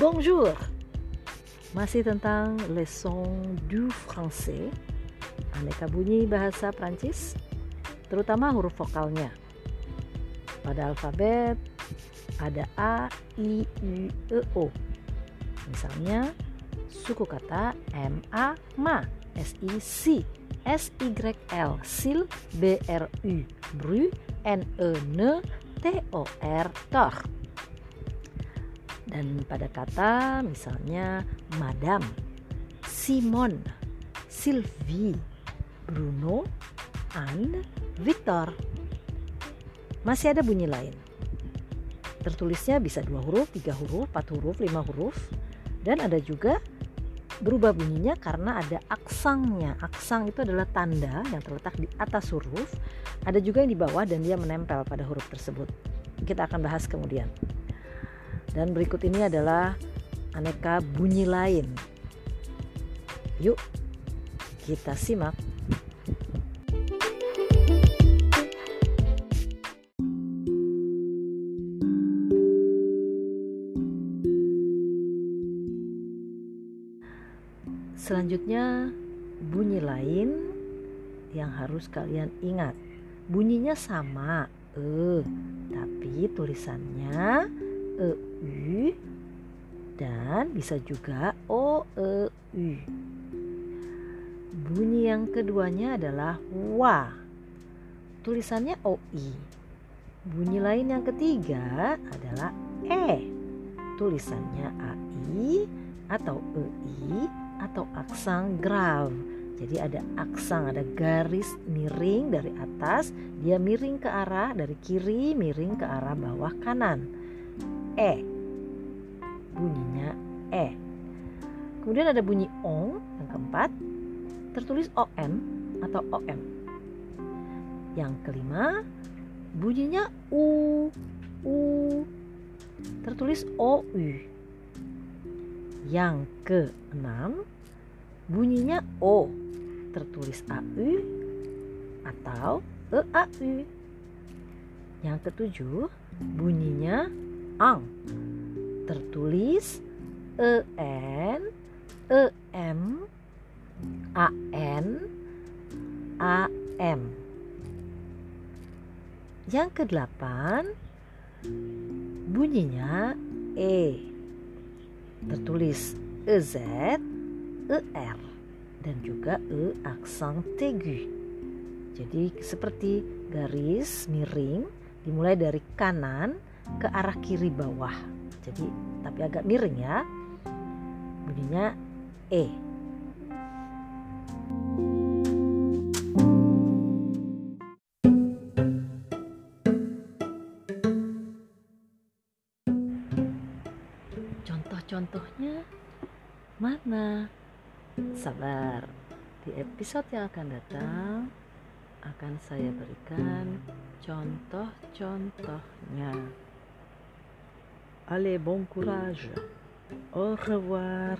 Bonjour. Masih tentang leçon du français, aneka bunyi bahasa Prancis, terutama huruf vokalnya. Pada alfabet ada A, I, U, E, O. Misalnya suku kata M, A, ma, S, I, si, S, Y, L, sil, B, R, U, bru, N, E, ne, T, O, R, tor. Dan pada kata misalnya Madam, Simon, Sylvie, Bruno, Anne, Victor. Masih ada bunyi lain. Tertulisnya bisa dua huruf, tiga huruf, empat huruf, lima huruf. Dan ada juga berubah bunyinya karena ada aksangnya. Aksang itu adalah tanda yang terletak di atas huruf. Ada juga yang di bawah dan dia menempel pada huruf tersebut. Kita akan bahas kemudian. Dan berikut ini adalah aneka bunyi lain. Yuk, kita simak. Selanjutnya, bunyi lain yang harus kalian ingat. Bunyinya sama, e, tapi tulisannya e u dan bisa juga o e u. Bunyi yang keduanya adalah wa. Tulisannya o i. Bunyi lain yang ketiga adalah e. Tulisannya a i atau e i atau aksang grav. Jadi ada aksang, ada garis miring dari atas, dia miring ke arah dari kiri, miring ke arah bawah kanan. E. Bunyinya E. Kemudian ada bunyi ong yang keempat tertulis ON atau OM. Yang kelima bunyinya U U tertulis OU. Yang keenam bunyinya O tertulis AU atau EAU. Yang ketujuh bunyinya ang. Tertulis e n e m a n a m. Yang kedelapan bunyinya e. Tertulis e z e r dan juga e aksang tegu. Jadi seperti garis miring dimulai dari kanan ke arah kiri bawah. Jadi tapi agak miring ya. Bunyinya E. Contoh-contohnya mana? Sabar. Di episode yang akan datang akan saya berikan contoh-contohnya. Allez, bon courage. Au revoir.